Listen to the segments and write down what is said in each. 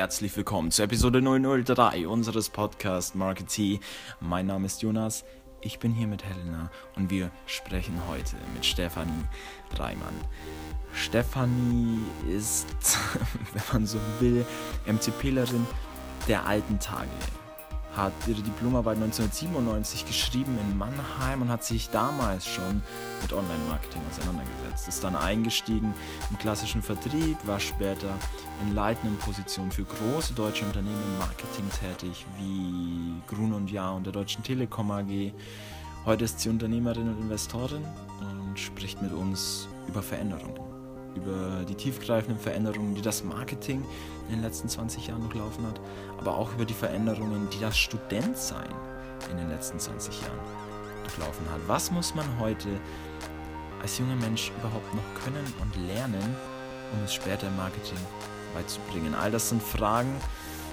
herzlich willkommen zur Episode 003 unseres Podcast Marketing. Mein Name ist Jonas, ich bin hier mit Helena und wir sprechen heute mit Stefanie Reimann. Stefanie ist, wenn man so will, MCPlerin der alten Tage hat ihre Diplomarbeit 1997 geschrieben in Mannheim und hat sich damals schon mit Online-Marketing auseinandergesetzt. Ist dann eingestiegen im klassischen Vertrieb, war später in leitenden Positionen für große deutsche Unternehmen im Marketing tätig, wie Grun und Jahr und der Deutschen Telekom AG. Heute ist sie Unternehmerin und Investorin und spricht mit uns über Veränderungen über die tiefgreifenden Veränderungen, die das Marketing in den letzten 20 Jahren durchlaufen hat, aber auch über die Veränderungen, die das Studentsein in den letzten 20 Jahren durchlaufen hat. Was muss man heute als junger Mensch überhaupt noch können und lernen, um es später im Marketing beizubringen? All das sind Fragen,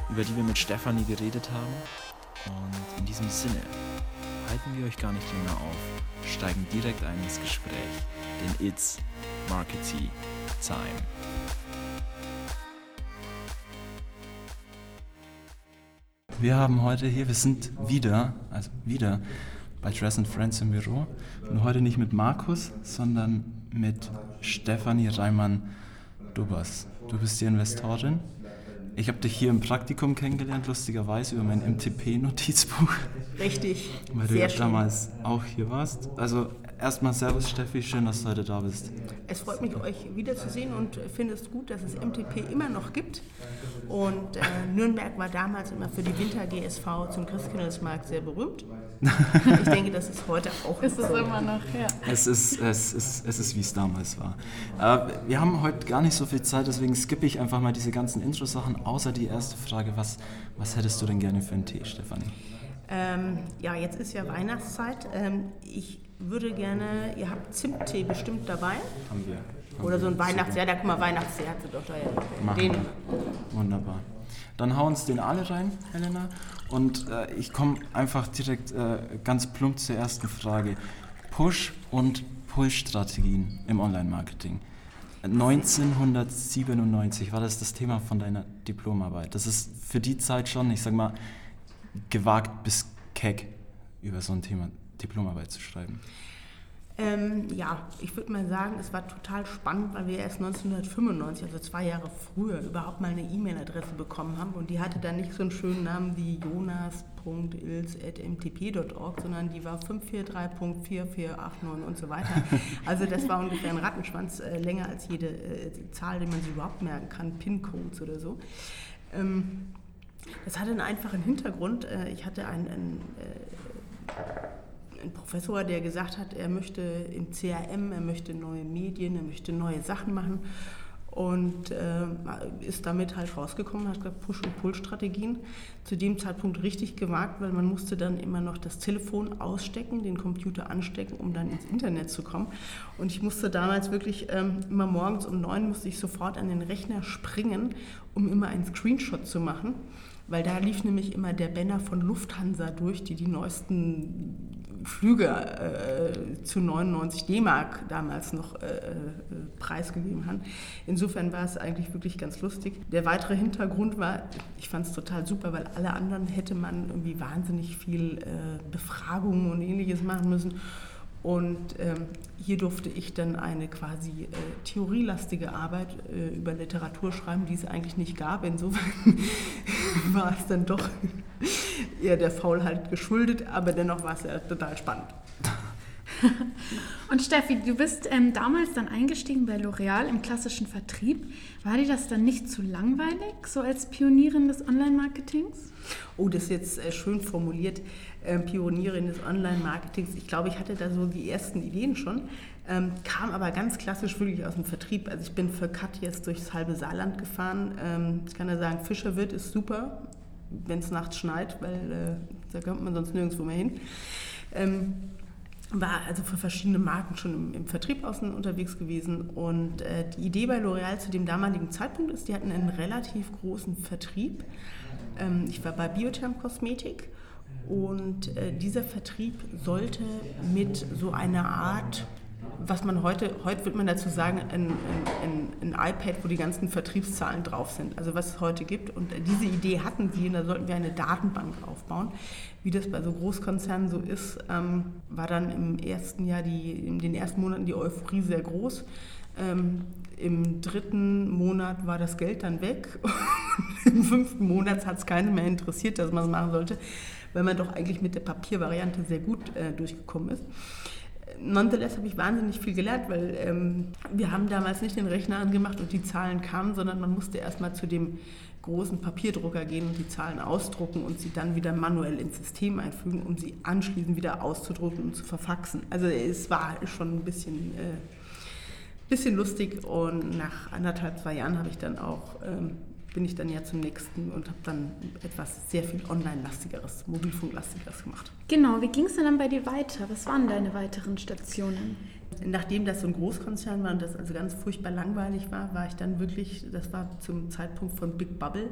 über die wir mit Stefanie geredet haben. Und in diesem Sinne halten wir euch gar nicht länger auf, steigen direkt ein ins Gespräch, denn It's Marketing Time. Wir haben heute hier, wir sind wieder, also wieder bei Dress Friends im Büro. Und heute nicht mit Markus, sondern mit Stefanie Reimann-Dubas. Du bist die Investorin. Ich habe dich hier im Praktikum kennengelernt, lustigerweise über mein MTP-Notizbuch. Richtig. Weil du ja damals auch hier warst. Also Erstmal Servus Steffi, schön, dass du heute da bist. Es freut mich, euch wiederzusehen und finde es gut, dass es MTP immer noch gibt. Und äh, Nürnberg war damals immer für die Winter GSV zum Christkindlesmarkt sehr berühmt. Ich denke, das ist heute auch ist es immer noch, ja. Es ist, es ist, es ist wie es damals war. Äh, wir haben heute gar nicht so viel Zeit, deswegen skippe ich einfach mal diese ganzen Intro-Sachen, außer die erste Frage. Was, was hättest du denn gerne für einen Tee, Stefanie? Ähm, ja, jetzt ist ja Weihnachtszeit. Ähm, ich würde gerne, ihr habt Zimttee bestimmt dabei. Haben wir. Haben Oder so ein Weihnachtsjahr, da guck mal, Weihnachtstee hat sie doch da ja. Machen den. Wunderbar. Dann hau uns den alle rein, Helena. Und äh, ich komme einfach direkt äh, ganz plump zur ersten Frage. Push- und Pull-Strategien im Online-Marketing. 1997 war das das Thema von deiner Diplomarbeit. Das ist für die Zeit schon, ich sag mal, gewagt bis keck über so ein Thema Diplomarbeit zu schreiben? Ähm, ja, ich würde mal sagen, es war total spannend, weil wir erst 1995, also zwei Jahre früher, überhaupt mal eine E-Mail-Adresse bekommen haben. Und die hatte dann nicht so einen schönen Namen wie jonas.ils.mtp.org, sondern die war 543.4489 und so weiter. Also das war ungefähr ein Rattenschwanz, äh, länger als jede äh, Zahl, die man sich überhaupt merken kann, PIN-Codes oder so. Ähm, das hatte einen einfachen Hintergrund. Äh, ich hatte einen, einen äh, ein Professor, der gesagt hat, er möchte im CRM, er möchte neue Medien, er möchte neue Sachen machen und äh, ist damit halt rausgekommen, hat gesagt, Push- und Pull-Strategien. Zu dem Zeitpunkt richtig gewagt, weil man musste dann immer noch das Telefon ausstecken, den Computer anstecken, um dann ins Internet zu kommen. Und ich musste damals wirklich ähm, immer morgens um neun musste ich sofort an den Rechner springen, um immer einen Screenshot zu machen weil da lief nämlich immer der Banner von Lufthansa durch, die die neuesten Flüge äh, zu 99 D-Mark damals noch äh, äh, preisgegeben haben. Insofern war es eigentlich wirklich ganz lustig. Der weitere Hintergrund war, ich fand es total super, weil alle anderen hätte man irgendwie wahnsinnig viel äh, Befragungen und ähnliches machen müssen. Und ähm, hier durfte ich dann eine quasi äh, theorielastige Arbeit äh, über Literatur schreiben, die es eigentlich nicht gab. Insofern war es dann doch eher der Faulheit geschuldet, aber dennoch war es ja total spannend. Und Steffi, du bist ähm, damals dann eingestiegen bei L'Oreal im klassischen Vertrieb. War dir das dann nicht zu langweilig, so als Pionierin des Online-Marketings? Oh, das ist jetzt äh, schön formuliert, äh, Pionierin des Online-Marketings. Ich glaube, ich hatte da so die ersten Ideen schon, ähm, kam aber ganz klassisch wirklich aus dem Vertrieb. Also ich bin für Kat jetzt durchs halbe Saarland gefahren. Ähm, ich kann ja sagen, Fischerwirt ist super, wenn es nachts schneit, weil äh, da kommt man sonst nirgendwo mehr hin. Ähm, war also für verschiedene Marken schon im, im Vertrieb außen unterwegs gewesen. Und äh, die Idee bei L'Oreal zu dem damaligen Zeitpunkt ist, die hatten einen relativ großen Vertrieb. Ähm, ich war bei Biotherm Kosmetik und äh, dieser Vertrieb sollte mit so einer Art was man heute, heute würde man dazu sagen, ein, ein, ein, iPad, wo die ganzen Vertriebszahlen drauf sind, also was es heute gibt. Und diese Idee hatten sie und da sollten wir eine Datenbank aufbauen. Wie das bei so Großkonzernen so ist, ähm, war dann im ersten Jahr, die, in den ersten Monaten die Euphorie sehr groß. Ähm, Im dritten Monat war das Geld dann weg. Im fünften Monat hat es keinen mehr interessiert, dass man es machen sollte, weil man doch eigentlich mit der Papiervariante sehr gut äh, durchgekommen ist. Nonetheless habe ich wahnsinnig viel gelernt, weil ähm, wir haben damals nicht den Rechner angemacht und die Zahlen kamen, sondern man musste erstmal zu dem großen Papierdrucker gehen und die Zahlen ausdrucken und sie dann wieder manuell ins System einfügen, um sie anschließend wieder auszudrucken und zu verfaxen. Also es war schon ein bisschen äh, bisschen lustig und nach anderthalb, zwei Jahren habe ich dann auch, ähm, bin ich dann ja zum nächsten und habe dann etwas sehr viel online-lastigeres, mobilfunklastigeres gemacht. Genau, wie ging es denn dann bei dir weiter? Was waren deine weiteren Stationen? Nachdem das so ein Großkonzern war und das also ganz furchtbar langweilig war, war ich dann wirklich, das war zum Zeitpunkt von Big Bubble,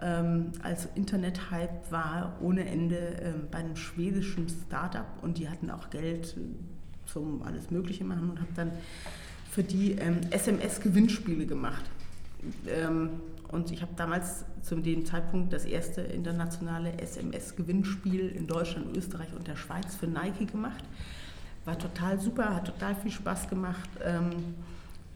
ähm, als Internet-Hype war ohne Ende ähm, bei einem schwedischen Startup und die hatten auch Geld zum alles Mögliche machen und habe dann für die ähm, SMS-Gewinnspiele gemacht. Ähm, und ich habe damals zu dem Zeitpunkt das erste internationale SMS-Gewinnspiel in Deutschland, Österreich und der Schweiz für Nike gemacht. War total super, hat total viel Spaß gemacht ähm,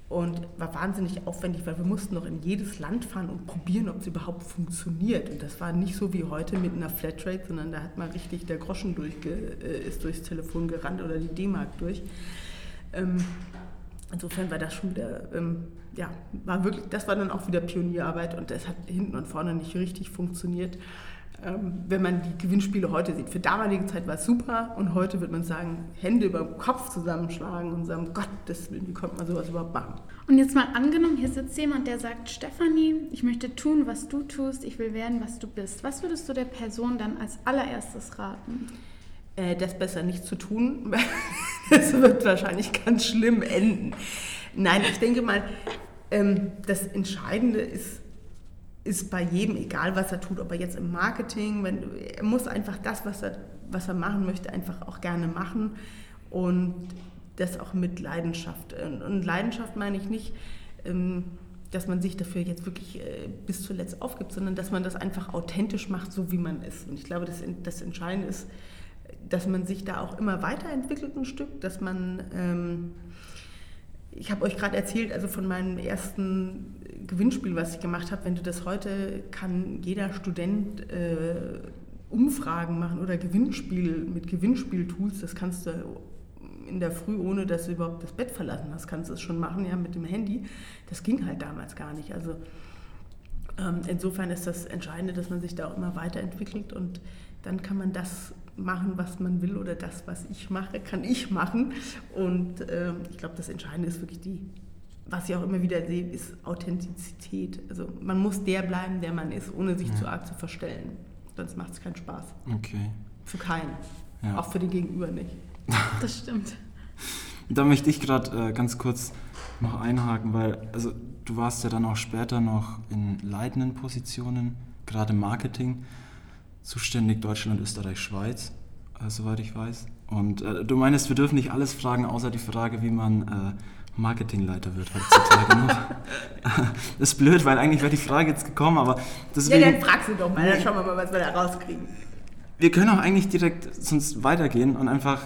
und war wahnsinnig aufwendig, weil wir mussten noch in jedes Land fahren und probieren, ob es überhaupt funktioniert. Und das war nicht so wie heute mit einer Flatrate, sondern da hat mal richtig der Groschen durchge, äh, ist durchs Telefon gerannt oder die D-Mark durch. Ähm, Insofern war das schon wieder, ähm, ja, war wirklich, das war dann auch wieder Pionierarbeit und das hat hinten und vorne nicht richtig funktioniert. Ähm, wenn man die Gewinnspiele heute sieht. Für damalige Zeit war es super und heute wird man sagen, Hände über den Kopf zusammenschlagen und sagen, Gott, das, wie konnte man sowas überhaupt machen? Und jetzt mal angenommen, hier sitzt jemand, der sagt, Stefanie, ich möchte tun, was du tust, ich will werden, was du bist. Was würdest du der Person dann als allererstes raten? Äh, das besser nicht zu tun. Das wird wahrscheinlich ganz schlimm enden. Nein, ich denke mal, ähm, das Entscheidende ist, ist bei jedem, egal was er tut, ob er jetzt im Marketing, wenn, er muss einfach das, was er, was er machen möchte, einfach auch gerne machen und das auch mit Leidenschaft. Und Leidenschaft meine ich nicht, ähm, dass man sich dafür jetzt wirklich äh, bis zuletzt aufgibt, sondern dass man das einfach authentisch macht, so wie man ist. Und ich glaube, das, das Entscheidende ist, dass man sich da auch immer weiterentwickelt ein Stück, dass man, ähm, ich habe euch gerade erzählt, also von meinem ersten Gewinnspiel, was ich gemacht habe, wenn du das heute kann jeder Student äh, Umfragen machen oder Gewinnspiel mit Gewinnspieltools, das kannst du in der Früh, ohne dass du überhaupt das Bett verlassen hast, kannst du es schon machen, ja, mit dem Handy. Das ging halt damals gar nicht. Also ähm, insofern ist das Entscheidende, dass man sich da auch immer weiterentwickelt und dann kann man das machen, was man will oder das, was ich mache, kann ich machen. Und äh, ich glaube, das Entscheidende ist wirklich die, was ich auch immer wieder sehe, ist Authentizität. Also man muss der bleiben, der man ist, ohne sich ja. zu arg zu verstellen. Sonst macht es keinen Spaß. Okay. Für keinen. Ja. Auch für den Gegenüber nicht. Das stimmt. da möchte ich gerade äh, ganz kurz noch einhaken, weil also du warst ja dann auch später noch in leitenden Positionen, gerade im Marketing zuständig Deutschland, Österreich, Schweiz, äh, soweit ich weiß. Und äh, du meinst, wir dürfen nicht alles fragen, außer die Frage, wie man äh, Marketingleiter wird heutzutage noch. das ist blöd, weil eigentlich wäre die Frage jetzt gekommen, aber deswegen... Ja, dann frag sie doch mal, dann schauen wir mal, was wir da rauskriegen. Wir können auch eigentlich direkt sonst weitergehen und einfach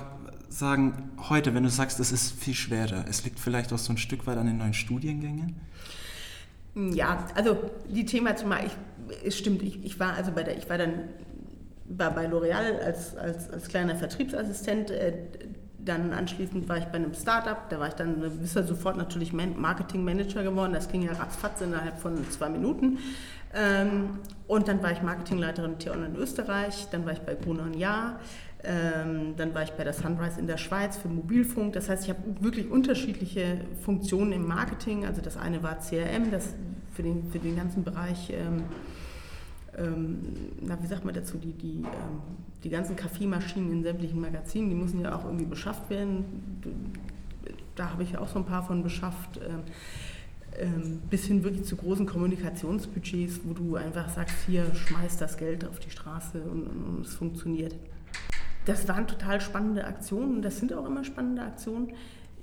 sagen, heute, wenn du sagst, es ist viel schwerer, es liegt vielleicht auch so ein Stück weit an den neuen Studiengängen? Ja, also die Thema zumal, ich, es stimmt, ich, ich war also bei der, ich war dann war bei L'Oreal als, als, als kleiner Vertriebsassistent. Äh, dann anschließend war ich bei einem Startup, da war ich dann bist ja sofort natürlich Marketingmanager geworden. Das ging ja ratzfatz innerhalb von zwei Minuten. Ähm, und dann war ich Marketingleiterin T-On in Österreich, dann war ich bei Gruner und Jahr, ähm, dann war ich bei der Sunrise in der Schweiz für Mobilfunk. Das heißt, ich habe wirklich unterschiedliche Funktionen im Marketing. Also das eine war CRM, das für den, für den ganzen Bereich ähm, ähm, na, wie sagt man dazu, die, die, ähm, die ganzen Kaffeemaschinen in sämtlichen Magazinen, die müssen ja auch irgendwie beschafft werden. Da habe ich auch so ein paar von beschafft. Ähm, ähm, bis hin wirklich zu großen Kommunikationsbudgets, wo du einfach sagst, hier schmeißt das Geld auf die Straße und, und, und es funktioniert. Das waren total spannende Aktionen, das sind auch immer spannende Aktionen.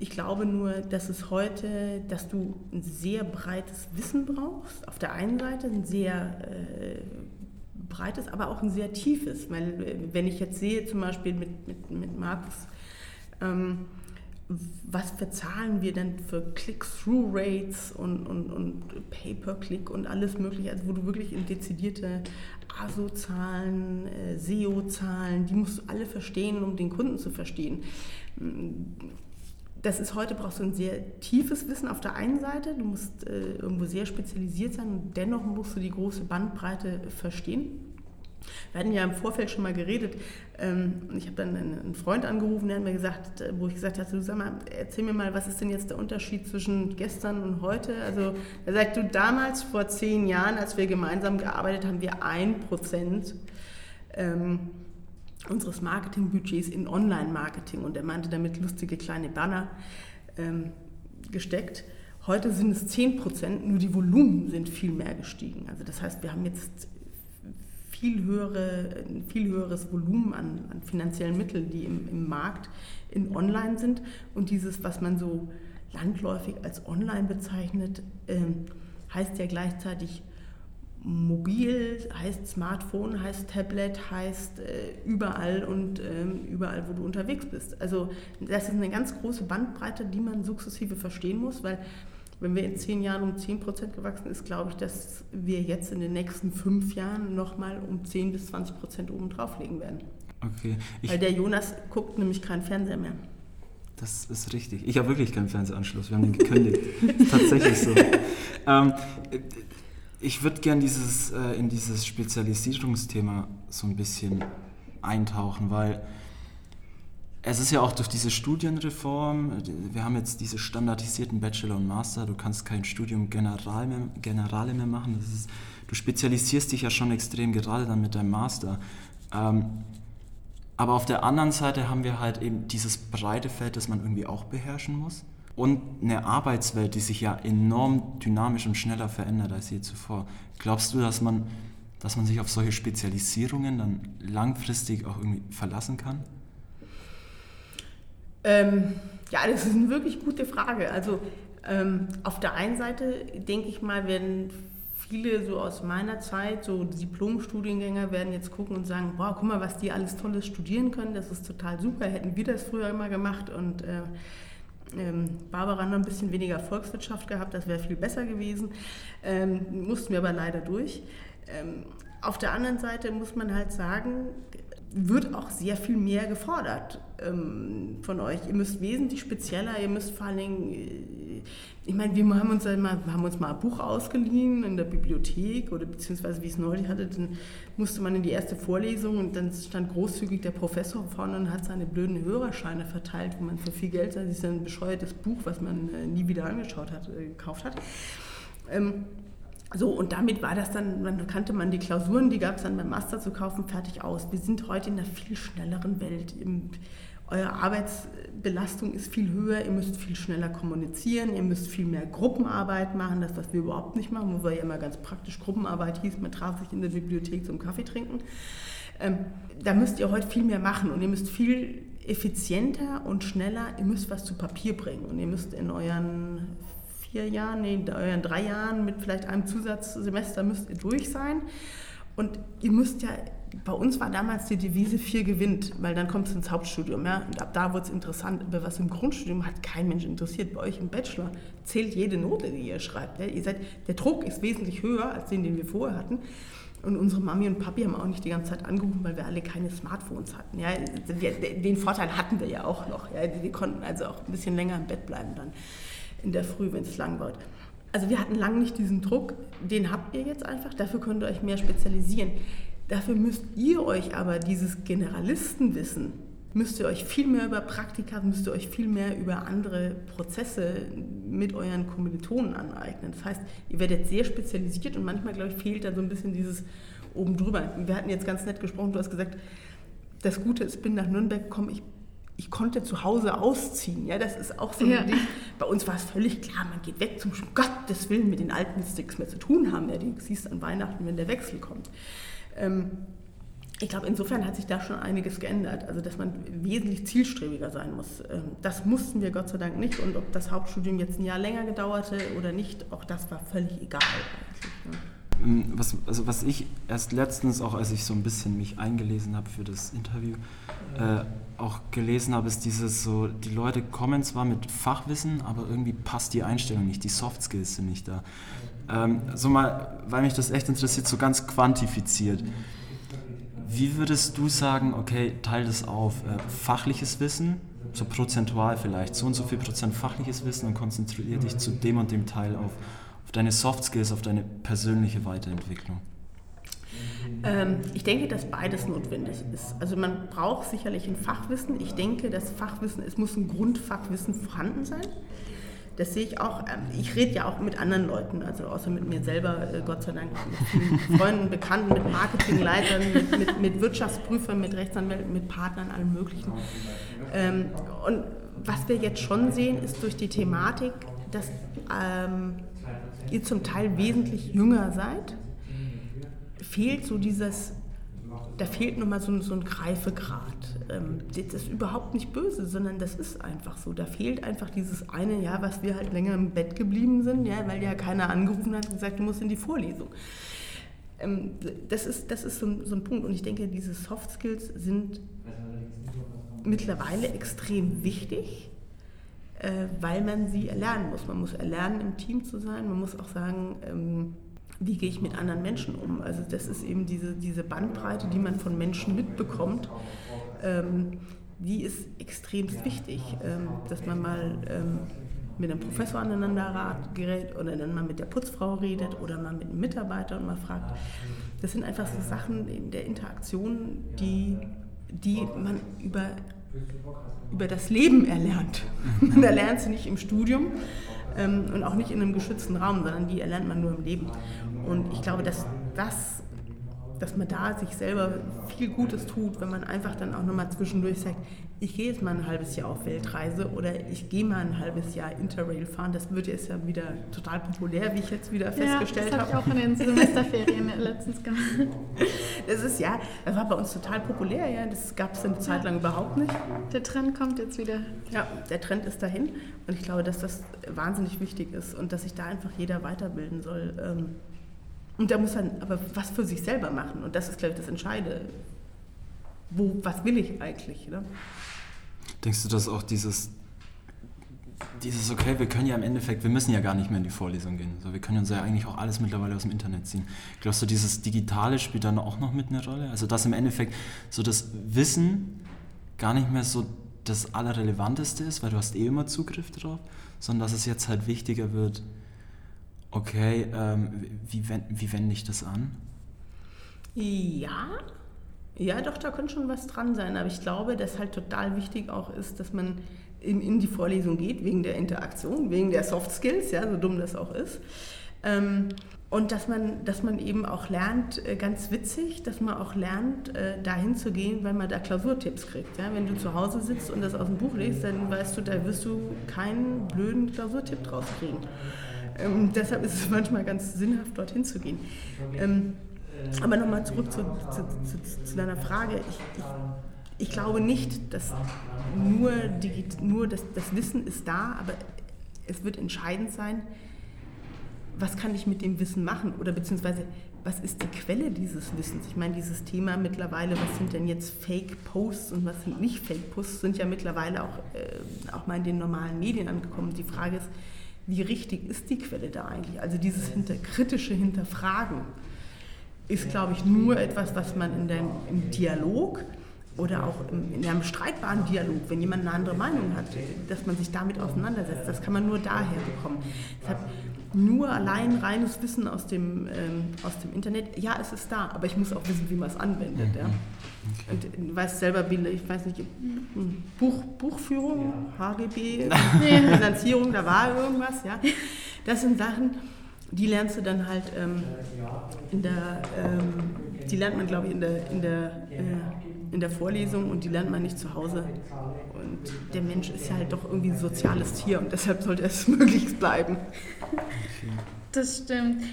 Ich glaube nur, dass es heute, dass du ein sehr breites Wissen brauchst. Auf der einen Seite ein sehr äh, breites, aber auch ein sehr tiefes. Weil äh, wenn ich jetzt sehe, zum Beispiel mit, mit, mit Markus, ähm, was verzahlen wir denn für Click-Through-Rates und, und, und Pay-per-Click und alles mögliche, also wo du wirklich in dezidierte ASO-Zahlen, äh, SEO-Zahlen, die musst du alle verstehen, um den Kunden zu verstehen das ist heute, brauchst du ein sehr tiefes Wissen auf der einen Seite, du musst äh, irgendwo sehr spezialisiert sein und dennoch musst du die große Bandbreite verstehen. Wir hatten ja im Vorfeld schon mal geredet ähm, und ich habe dann einen Freund angerufen, der hat mir gesagt, äh, wo ich gesagt habe, du sag mal, erzähl mir mal, was ist denn jetzt der Unterschied zwischen gestern und heute? Also er sagt, du damals vor zehn Jahren, als wir gemeinsam gearbeitet haben, wir ein Prozent ähm, unseres Marketingbudgets in Online-Marketing und er meinte damit lustige kleine Banner ähm, gesteckt. Heute sind es 10 Prozent, nur die Volumen sind viel mehr gestiegen. Also das heißt, wir haben jetzt viel, höhere, ein viel höheres Volumen an, an finanziellen Mitteln, die im, im, Markt in Online sind. Und dieses, was man so landläufig als Online bezeichnet, ähm, heißt ja gleichzeitig mobil, heißt Smartphone, heißt Tablet, heißt äh, überall und ähm, überall, wo du unterwegs bist. Also das ist eine ganz große Bandbreite, die man sukzessive verstehen muss, weil wenn wir in zehn Jahren um 10 Prozent gewachsen ist, glaube ich, dass wir jetzt in den nächsten fünf Jahren nochmal um 10 bis 20 Prozent oben drauflegen werden. Okay. Ich weil der Jonas guckt nämlich keinen Fernseher mehr. Das ist richtig. Ich habe wirklich keinen Fernsehanschluss. Wir haben den gekündigt. Tatsächlich so. Ähm, ich würde gerne dieses, äh, in dieses Spezialisierungsthema so ein bisschen eintauchen, weil es ist ja auch durch diese Studienreform, wir haben jetzt diese standardisierten Bachelor und Master, du kannst kein Studium General mehr, Generale mehr machen, ist, du spezialisierst dich ja schon extrem, gerade dann mit deinem Master. Ähm, aber auf der anderen Seite haben wir halt eben dieses breite Feld, das man irgendwie auch beherrschen muss und eine Arbeitswelt, die sich ja enorm dynamisch und schneller verändert als je zuvor. Glaubst du, dass man, dass man sich auf solche Spezialisierungen dann langfristig auch irgendwie verlassen kann? Ähm, ja, das ist eine wirklich gute Frage. Also ähm, auf der einen Seite denke ich mal, werden viele so aus meiner Zeit, so Diplomstudiengänger, werden jetzt gucken und sagen, boah, guck mal, was die alles Tolles studieren können, das ist total super, hätten wir das früher immer gemacht und äh, Barbara noch ein bisschen weniger Volkswirtschaft gehabt, das wäre viel besser gewesen. Ähm, mussten wir aber leider durch. Ähm, auf der anderen Seite muss man halt sagen, wird auch sehr viel mehr gefordert ähm, von euch. Ihr müsst wesentlich spezieller, ihr müsst vor allen Dingen, äh, ich meine, wir haben uns, mal, haben uns mal ein Buch ausgeliehen in der Bibliothek oder beziehungsweise wie ich es neulich hatte, dann musste man in die erste Vorlesung und dann stand großzügig der Professor vorne und hat seine blöden Hörerscheine verteilt, wo man für viel Geld sich ein bescheuertes Buch, was man äh, nie wieder angeschaut hat, äh, gekauft hat. Ähm, so, und damit war das dann, dann kannte man die Klausuren, die gab es dann beim Master zu kaufen, fertig aus. Wir sind heute in einer viel schnelleren Welt. Im, eure Arbeitsbelastung ist viel höher, ihr müsst viel schneller kommunizieren, ihr müsst viel mehr Gruppenarbeit machen, das, was wir überhaupt nicht machen, wo wir ja immer ganz praktisch Gruppenarbeit hieß, man traf sich in der Bibliothek zum Kaffee trinken. Ähm, da müsst ihr heute viel mehr machen und ihr müsst viel effizienter und schneller, ihr müsst was zu Papier bringen und ihr müsst in euren vier Jahren, nee, in euren drei Jahren mit vielleicht einem Zusatzsemester müsst ihr durch sein. Und ihr müsst ja, bei uns war damals die Devise vier gewinnt, weil dann kommt es ins Hauptstudium. Ja? Und ab da wird es interessant. Aber was im Grundstudium hat kein Mensch interessiert. Bei euch im Bachelor zählt jede Note, die ihr schreibt. Ja? Ihr seid, der Druck ist wesentlich höher als den, den wir vorher hatten. Und unsere Mami und Papi haben auch nicht die ganze Zeit angerufen, weil wir alle keine Smartphones hatten. Ja, den Vorteil hatten wir ja auch noch. Ja, die konnten also auch ein bisschen länger im Bett bleiben dann in der Früh, wenn es lang wird. Also wir hatten lange nicht diesen Druck, den habt ihr jetzt einfach, dafür könnt ihr euch mehr spezialisieren. Dafür müsst ihr euch aber dieses Generalistenwissen, müsst ihr euch viel mehr über Praktika, müsst ihr euch viel mehr über andere Prozesse mit euren Kommilitonen aneignen. Das heißt, ihr werdet sehr spezialisiert und manchmal, glaube ich, fehlt da so ein bisschen dieses oben drüber. Wir hatten jetzt ganz nett gesprochen, du hast gesagt, das Gute ist, bin nach Nürnberg gekommen, ich ich konnte zu Hause ausziehen. Ja, das ist auch so ein ja. Ding. Bei uns war es völlig klar, man geht weg zum Gottes Willen mit den alten nichts mehr zu tun haben. Ja, die siehst an Weihnachten, wenn der Wechsel kommt. Ähm, ich glaube, insofern hat sich da schon einiges geändert. Also, dass man wesentlich zielstrebiger sein muss. Ähm, das mussten wir Gott sei Dank nicht. Und ob das Hauptstudium jetzt ein Jahr länger gedauerte oder nicht, auch das war völlig egal eigentlich. Ähm, was, also was ich erst letztens, auch als ich so ein bisschen mich eingelesen habe für das Interview, äh, auch gelesen habe, ist dieses so, die Leute kommen zwar mit Fachwissen, aber irgendwie passt die Einstellung nicht, die Soft Skills sind nicht da. Ähm, so mal, weil mich das echt interessiert, so ganz quantifiziert. Wie würdest du sagen, okay, teil das auf, äh, fachliches Wissen, so prozentual vielleicht, so und so viel Prozent fachliches Wissen und konzentriere dich zu dem und dem Teil auf, auf deine Soft Skills, auf deine persönliche Weiterentwicklung? Ähm, ich denke, dass beides notwendig ist. Also man braucht sicherlich ein Fachwissen. Ich denke, das Fachwissen, es muss ein Grundfachwissen vorhanden sein. Das sehe ich auch. Ähm, ich rede ja auch mit anderen Leuten, also außer mit mir selber, äh, Gott sei Dank, mit Freunden, Bekannten, mit Marketingleitern, mit, mit, mit Wirtschaftsprüfern, mit Rechtsanwälten, mit Partnern, allen möglichen. Ähm, und was wir jetzt schon sehen, ist durch die Thematik, dass ähm, ihr zum Teil wesentlich jünger seid fehlt so dieses, da fehlt nochmal so, so ein Greifegrad. Ähm, das ist überhaupt nicht böse, sondern das ist einfach so. Da fehlt einfach dieses eine Jahr, was wir halt länger im Bett geblieben sind, ja, weil ja keiner angerufen hat und gesagt, du musst in die Vorlesung. Ähm, das ist, das ist so ein, so ein Punkt. Und ich denke, diese Soft Skills sind mittlerweile extrem wichtig, äh, weil man sie erlernen muss. Man muss erlernen, im Team zu sein. Man muss auch sagen, ähm, wie gehe ich mit anderen Menschen um. Also das ist eben diese, diese Bandbreite, die man von Menschen mitbekommt, ähm, die ist extrem wichtig, ähm, dass man mal ähm, mit einem Professor aneinander gerät oder dann mal mit der Putzfrau redet oder mal mit einem Mitarbeiter und mal fragt. Das sind einfach so Sachen in der Interaktion, die, die man über, über das Leben erlernt. Man erlernt sie nicht im Studium, ähm, und auch nicht in einem geschützten Raum, sondern die erlernt man nur im Leben. Und ich glaube, dass das dass man da sich selber viel Gutes tut, wenn man einfach dann auch nochmal zwischendurch sagt, ich gehe jetzt mal ein halbes Jahr auf Weltreise oder ich gehe mal ein halbes Jahr Interrail fahren. Das wird jetzt ja wieder total populär, wie ich jetzt wieder festgestellt habe. Das habe ich auch in den Semesterferien letztens gemacht. Das ist ja, das war bei uns total populär, ja. Das gab es eine Zeit lang überhaupt nicht. Der Trend kommt jetzt wieder. Ja, der Trend ist dahin und ich glaube, dass das wahnsinnig wichtig ist und dass sich da einfach jeder weiterbilden soll. Ähm, und da muss dann aber was für sich selber machen. Und das ist, glaube ich, das Entscheidende. Wo, was will ich eigentlich? Ne? Denkst du, dass auch dieses, dieses, okay, wir können ja im Endeffekt, wir müssen ja gar nicht mehr in die Vorlesung gehen. So, wir können uns ja eigentlich auch alles mittlerweile aus dem Internet ziehen. Glaubst du, dieses Digitale spielt dann auch noch mit eine Rolle? Also, dass im Endeffekt so das Wissen gar nicht mehr so das Allerrelevanteste ist, weil du hast eh immer Zugriff drauf, sondern dass es jetzt halt wichtiger wird, Okay, ähm, wie, wie wende ich das an? Ja, ja, doch, da könnte schon was dran sein. Aber ich glaube, dass halt total wichtig auch ist, dass man in, in die Vorlesung geht, wegen der Interaktion, wegen der Soft Skills, ja, so dumm das auch ist. Ähm, und dass man, dass man eben auch lernt, äh, ganz witzig, dass man auch lernt, äh, dahin zu gehen, weil man da Klausurtipps kriegt. Ja? Wenn du zu Hause sitzt und das aus dem Buch liest, dann weißt du, da wirst du keinen blöden Klausurtipp draus kriegen. Ähm, deshalb ist es manchmal ganz sinnhaft, dorthin zu gehen. Ähm, aber nochmal zurück zu, zu, zu, zu, deiner Frage. Ich, ich, ich, glaube nicht, dass nur, die, nur das, das Wissen ist da, aber es wird entscheidend sein, was kann ich mit dem Wissen machen oder beziehungsweise was ist die Quelle dieses Wissens? Ich meine, dieses Thema mittlerweile, was sind denn jetzt Fake-Posts und was sind nicht Fake-Posts, sind ja mittlerweile auch, äh, auch mal in den normalen Medien angekommen. Die Frage ist, wie richtig ist die Quelle da eigentlich? Also dieses hinter, kritische Hinterfragen ist, glaube ich, nur etwas, was man in dem, im Dialog oder auch in einem streitbaren Dialog, wenn jemand eine andere Meinung hat, dass man sich damit auseinandersetzt. Das kann man nur daher bekommen. Deshalb nur allein reines Wissen aus dem, ähm, aus dem Internet, ja, es ist da, aber ich muss auch wissen, wie man es anwendet. Ja. Und du weißt selber, ich weiß nicht, Buch, Buchführung, HGB, Finanzierung, da war irgendwas, ja. Das sind Sachen, die lernst du dann halt ähm, in der, ähm, die lernt man, glaube ich, in der, in der äh, in der Vorlesung und die lernt man nicht zu Hause. Und der Mensch ist ja halt doch irgendwie ein soziales Tier und deshalb sollte es möglichst bleiben. Das stimmt.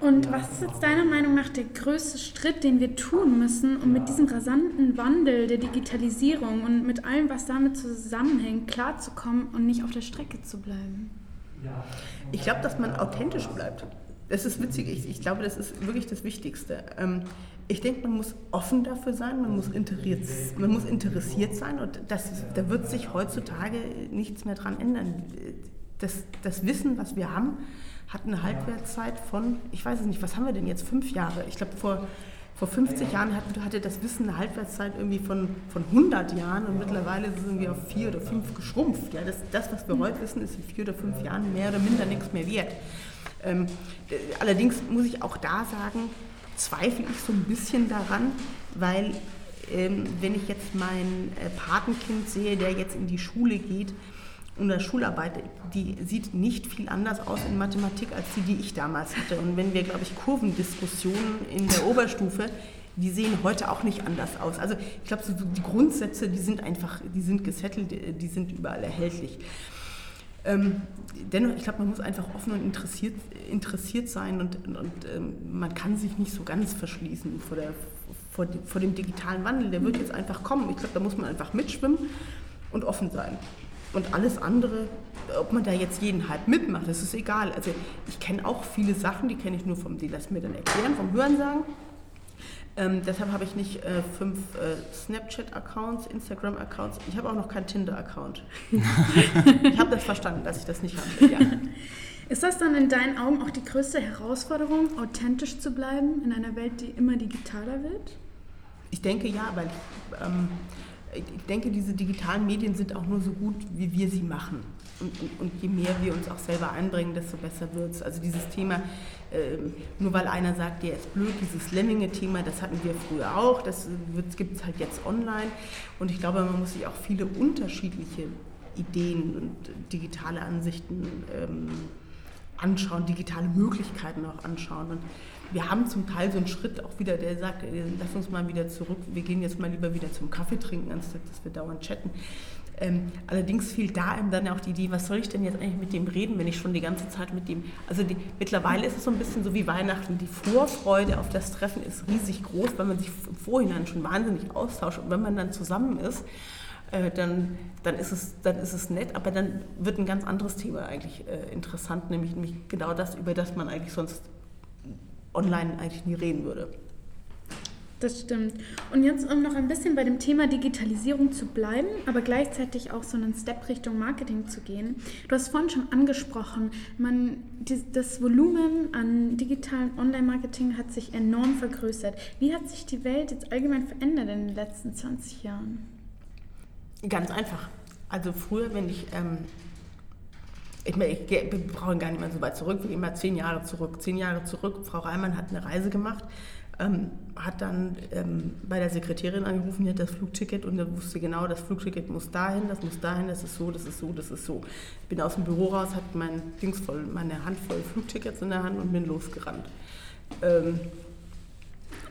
Und was ist jetzt deiner Meinung nach der größte Schritt, den wir tun müssen, um mit diesem rasanten Wandel der Digitalisierung und mit allem, was damit zusammenhängt, klarzukommen und nicht auf der Strecke zu bleiben? Ich glaube, dass man authentisch bleibt. Das ist witzig. Ich, ich glaube, das ist wirklich das Wichtigste. Ähm, ich denke, man muss offen dafür sein, man muss interessiert, man muss interessiert sein und das, da wird sich heutzutage nichts mehr dran ändern. Das, das Wissen, was wir haben, hat eine Halbwertszeit von, ich weiß es nicht, was haben wir denn jetzt, fünf Jahre? Ich glaube, vor, vor 50 Jahren hatte, hatte das Wissen eine Halbwertszeit irgendwie von, von 100 Jahren und mittlerweile sind wir auf vier oder fünf geschrumpft. Ja, das, das, was wir heute wissen, ist in vier oder fünf Jahren mehr oder minder nichts mehr wert. Ähm, allerdings muss ich auch da sagen, zweifle ich so ein bisschen daran, weil ähm, wenn ich jetzt mein äh, Patenkind sehe, der jetzt in die Schule geht, und der Schularbeit, die sieht nicht viel anders aus in Mathematik als die, die ich damals hatte. Und wenn wir, glaube ich, Kurvendiskussionen in der Oberstufe, die sehen heute auch nicht anders aus. Also ich glaube, so die Grundsätze, die sind einfach, die sind gesettelt, die sind überall erhältlich. Ähm, dennoch, ich glaube, man muss einfach offen und interessiert, interessiert sein und, und, und ähm, man kann sich nicht so ganz verschließen vor, der, vor, vor dem digitalen Wandel. Der wird jetzt einfach kommen. Ich glaube, da muss man einfach mitschwimmen und offen sein. Und alles andere, ob man da jetzt jeden Hype mitmacht, das ist egal. Also ich kenne auch viele Sachen, die kenne ich nur vom, die lassen mir dann erklären, vom Hörensagen. Ähm, deshalb habe ich nicht äh, fünf äh, Snapchat-Accounts, Instagram-Accounts. Ich habe auch noch keinen Tinder-Account. ich habe das verstanden, dass ich das nicht habe. Ja. Ist das dann in deinen Augen auch die größte Herausforderung, authentisch zu bleiben in einer Welt, die immer digitaler wird? Ich denke ja, weil ähm, ich denke, diese digitalen Medien sind auch nur so gut, wie wir sie machen. Und, und, und je mehr wir uns auch selber einbringen, desto besser wird es. Also dieses Thema, äh, nur weil einer sagt, der ist blöd, dieses Lemminge-Thema, das hatten wir früher auch, das gibt es halt jetzt online. Und ich glaube, man muss sich auch viele unterschiedliche Ideen und digitale Ansichten ähm, anschauen, digitale Möglichkeiten auch anschauen. Und wir haben zum Teil so einen Schritt auch wieder, der sagt, äh, lass uns mal wieder zurück, wir gehen jetzt mal lieber wieder zum Kaffee trinken, anstatt dass wir dauernd chatten. Ähm, allerdings fiel da einem dann auch die Idee, was soll ich denn jetzt eigentlich mit dem reden, wenn ich schon die ganze Zeit mit dem, also die, mittlerweile ist es so ein bisschen so wie Weihnachten, die Vorfreude auf das Treffen ist riesig groß, weil man sich im Vorhinein schon wahnsinnig austauscht und wenn man dann zusammen ist, äh, dann, dann, ist es, dann ist es nett, aber dann wird ein ganz anderes Thema eigentlich äh, interessant, nämlich, nämlich genau das, über das man eigentlich sonst online eigentlich nie reden würde. Das stimmt. Und jetzt, um noch ein bisschen bei dem Thema Digitalisierung zu bleiben, aber gleichzeitig auch so einen Step Richtung Marketing zu gehen. Du hast vorhin schon angesprochen, man, das Volumen an digitalen Online-Marketing hat sich enorm vergrößert. Wie hat sich die Welt jetzt allgemein verändert in den letzten 20 Jahren? Ganz einfach. Also früher, wenn ich ähm, ich, meine, ich, wir brauchen gar nicht mehr so weit zurück, wir gehen mal zehn Jahre zurück. Zehn Jahre zurück, Frau Reimann hat eine Reise gemacht, ähm, hat dann ähm, bei der Sekretärin angerufen, die hat das Flugticket und er wusste genau, das Flugticket muss dahin, das muss dahin, das ist so, das ist so, das ist so. Ich bin aus dem Büro raus, hatte mein Dings voll, meine Hand voll Flugtickets in der Hand und bin losgerannt. Ähm,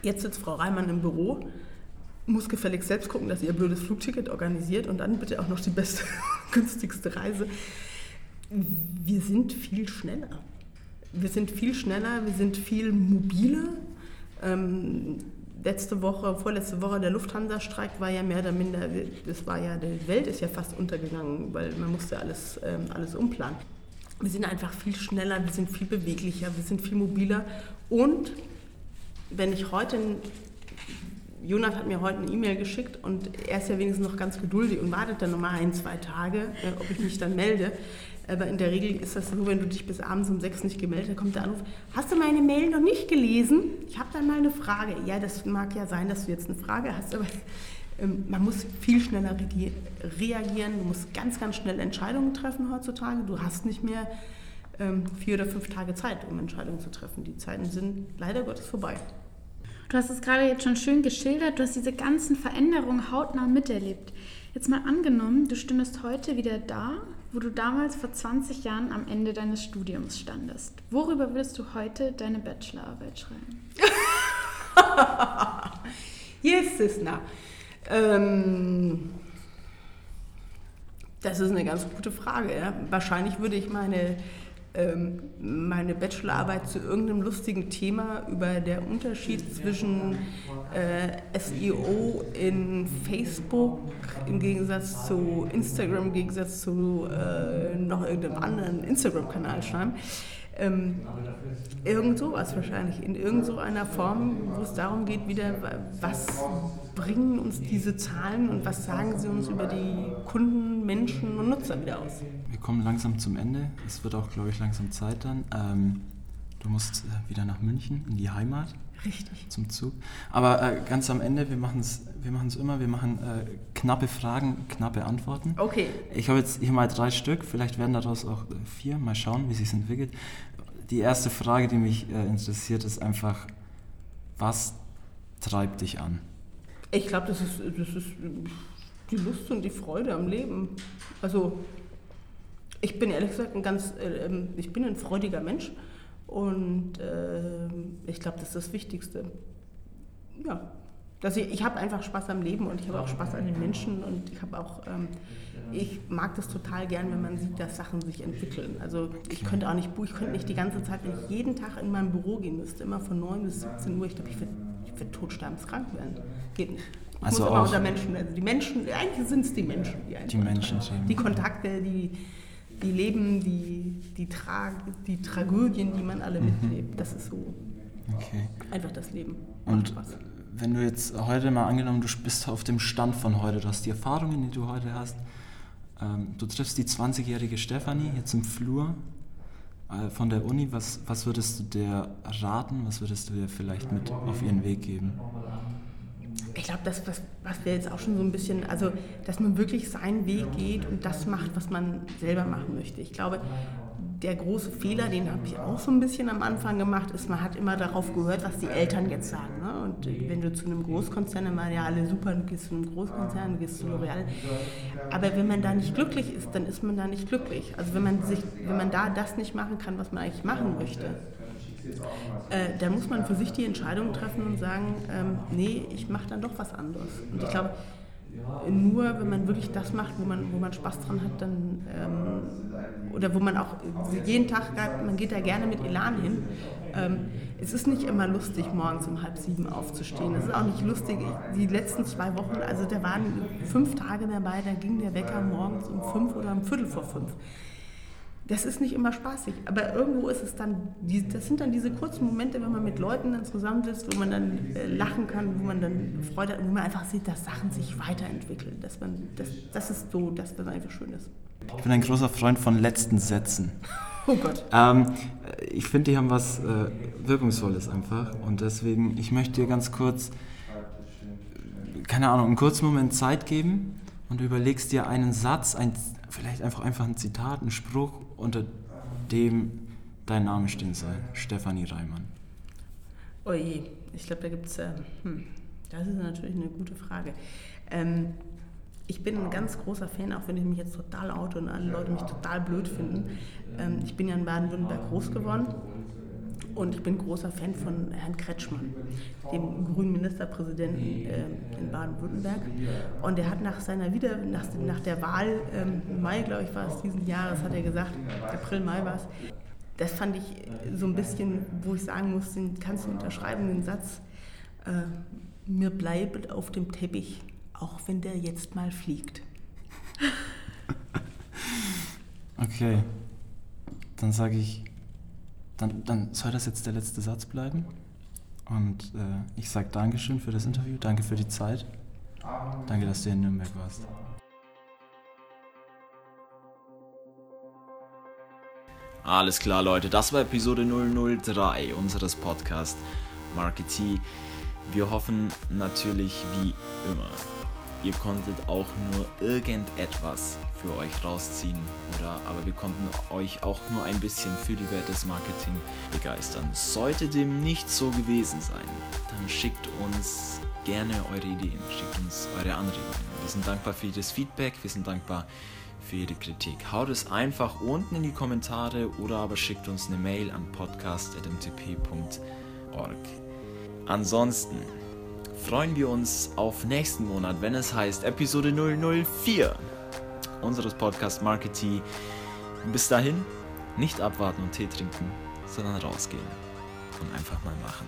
jetzt sitzt Frau Reimann im Büro muss gefälligst selbst gucken, dass ihr blödes Flugticket organisiert und dann bitte auch noch die beste, günstigste Reise wir sind viel schneller. Wir sind viel schneller, wir sind viel mobiler. Ähm, letzte Woche, vorletzte Woche der Lufthansa-Streik war ja mehr oder minder, das war ja, die Welt ist ja fast untergegangen, weil man musste alles, ähm, alles umplanen. Wir sind einfach viel schneller, wir sind viel beweglicher, wir sind viel mobiler und wenn ich heute, Jonas hat mir heute eine E-Mail geschickt und er ist ja wenigstens noch ganz geduldig und wartet dann nochmal ein, zwei Tage, äh, ob ich mich dann melde. Aber in der Regel ist das so, wenn du dich bis abends um sechs nicht gemeldet hast, kommt der Anruf, hast du meine Mail noch nicht gelesen? Ich habe dann mal eine Frage. Ja, das mag ja sein, dass du jetzt eine Frage hast, aber ähm, man muss viel schneller reagieren, du musst ganz, ganz schnell Entscheidungen treffen heutzutage. Du hast nicht mehr ähm, vier oder fünf Tage Zeit, um Entscheidungen zu treffen. Die Zeiten sind leider Gottes vorbei. Du hast es gerade jetzt schon schön geschildert, du hast diese ganzen Veränderungen hautnah miterlebt. Jetzt mal angenommen, du stündest heute wieder da, wo du damals vor 20 Jahren am Ende deines Studiums standest. Worüber würdest du heute deine Bachelorarbeit schreiben? yes, Sisna. Ähm, das ist eine ganz gute Frage. Ja. Wahrscheinlich würde ich meine, meine Bachelorarbeit zu irgendeinem lustigen Thema über den Unterschied zwischen äh, SEO in Facebook im Gegensatz zu Instagram, im Gegensatz zu äh, noch irgendeinem anderen Instagram-Kanal schreiben. Ähm, irgend sowas wahrscheinlich, in irgend so einer Form, wo es darum geht, wieder, was bringen uns diese Zahlen und was sagen sie uns über die Kunden, Menschen und Nutzer wieder aus. Wir kommen langsam zum Ende. Es wird auch, glaube ich, langsam Zeit dann. Ähm, du musst äh, wieder nach München, in die Heimat. Richtig. Zum Zug. Aber äh, ganz am Ende, wir machen es wir machen's immer, wir machen äh, knappe Fragen, knappe Antworten. Okay. Ich habe jetzt hier mal drei Stück, vielleicht werden daraus auch äh, vier, mal schauen, wie sich entwickelt. Die erste Frage, die mich äh, interessiert, ist einfach, was treibt dich an? Ich glaube, das ist, das ist die Lust und die Freude am Leben. Also ich bin ehrlich gesagt ein ganz, äh, ich bin ein freudiger Mensch und äh, ich glaube, das ist das Wichtigste. Ja, dass ich, ich habe einfach Spaß am Leben und ich habe auch Spaß an den Menschen und ich habe auch, ähm, ich mag das total gern, wenn man sieht, dass Sachen sich entwickeln. Also ich könnte auch nicht, ich könnte nicht die ganze Zeit, wenn ich jeden Tag in mein Büro gehen müsste, immer von 9 bis 17 Uhr, ich glaube, ich würde ich würd totsterbenskrank werden. Geht nicht. Ich Also muss immer auch- unter Menschen, also die Menschen, eigentlich sind es die Menschen, die Die Menschen sind- Die Kontakte, die, die Leben, die, die, Tra die Tragödien, die man alle mitlebt, das ist so Okay. einfach das Leben. Und Spaß. Wenn du jetzt heute mal angenommen, du bist auf dem Stand von heute, du hast die Erfahrungen, die du heute hast, ähm, du triffst die 20-jährige Stefanie jetzt im Flur äh, von der Uni, was, was würdest du dir raten, was würdest du dir vielleicht mit auf ihren Weg geben? Ich glaube, das, was, was wir jetzt auch schon so ein bisschen, also, dass man wirklich seinen Weg geht und das macht, was man selber machen möchte. Ich glaube, der große Fehler, den habe ich auch so ein bisschen am Anfang gemacht, ist, man hat immer darauf gehört, was die Eltern jetzt sagen. Ne? Und wenn du zu einem Großkonzern immer, ja, alle super, du gehst zu einem Großkonzern, du gehst zu L'Oreal. Aber wenn man da nicht glücklich ist, dann ist man da nicht glücklich. Also wenn man, sich, wenn man da das nicht machen kann, was man eigentlich machen möchte, äh, dann muss man für sich die Entscheidung treffen und sagen, ähm, nee, ich mache dann doch was anderes. Und ich glaube, nur wenn man wirklich das macht, wo man, wo man Spaß dran hat, dann ähm, oder wo man auch jeden Tag, man geht da gerne mit Elan hin. Ähm, es ist nicht immer lustig, morgens um halb sieben aufzustehen. Es ist auch nicht lustig, die letzten zwei Wochen, also da waren fünf Tage dabei, da ging der Wecker morgens um fünf oder um Viertel vor fünf. Das ist nicht immer spaßig, aber irgendwo ist es dann, das sind dann diese kurzen Momente, wenn man mit Leuten dann zusammensitzt, wo man dann äh, lachen kann, wo man dann Freude hat, wo man einfach sieht, dass Sachen sich weiterentwickeln. Dass man, das, das ist so, das was einfach schön ist. Ich bin ein großer Freund von letzten Sätzen. Oh Gott. Ähm, ich finde, die haben was äh, Wirkungsvolles einfach. Und deswegen, ich möchte dir ganz kurz, äh, keine Ahnung, einen kurzen Moment Zeit geben und überlegst dir einen Satz, ein, vielleicht einfach, einfach ein Zitat, einen Spruch, unter dem dein Name stehen soll. Stefanie Reimann. Oh je, ich glaube, da gibt es, äh, hm, das ist natürlich eine gute Frage. Ähm, ich bin ein ganz großer Fan, auch wenn ich mich jetzt total oute und alle Leute mich total blöd finden. Ähm, ich bin ja in Baden-Württemberg groß geworden und ich bin großer Fan von Herrn Kretschmann, dem grünen Ministerpräsidenten äh, in Baden-Württemberg. Und er hat nach seiner Wieder nach, nach der Wahl ähm, Mai, glaube ich, war es diesen Jahres, hat er gesagt, April, Mai war es, das fand ich so ein bisschen, wo ich sagen muss, den kannst du unterschreiben, den Satz, äh, mir bleibt auf dem Teppich, auch wenn der jetzt mal fliegt. Okay, dann sage ich, dann, dann soll das jetzt der letzte Satz bleiben. Und äh, ich sage Dankeschön für das Interview, danke für die Zeit. Danke, dass du in Nürnberg warst. Alles klar, Leute. Das war Episode 003 unseres Podcasts Marketing. Wir hoffen natürlich wie immer, ihr konntet auch nur irgendetwas für euch rausziehen. Oder aber wir konnten euch auch nur ein bisschen für die Welt des Marketing begeistern. Sollte dem nicht so gewesen sein, dann schickt uns gerne eure Ideen, schickt uns eure Anregungen. Wir sind dankbar für jedes Feedback, wir sind dankbar für jede Kritik. Haut es einfach unten in die Kommentare oder aber schickt uns eine Mail an podcast.mtp.org. Ansonsten freuen wir uns auf nächsten Monat, wenn es heißt Episode 004 unseres Podcast Marketing. Bis dahin, nicht abwarten und Tee trinken, sondern rausgehen und einfach mal machen.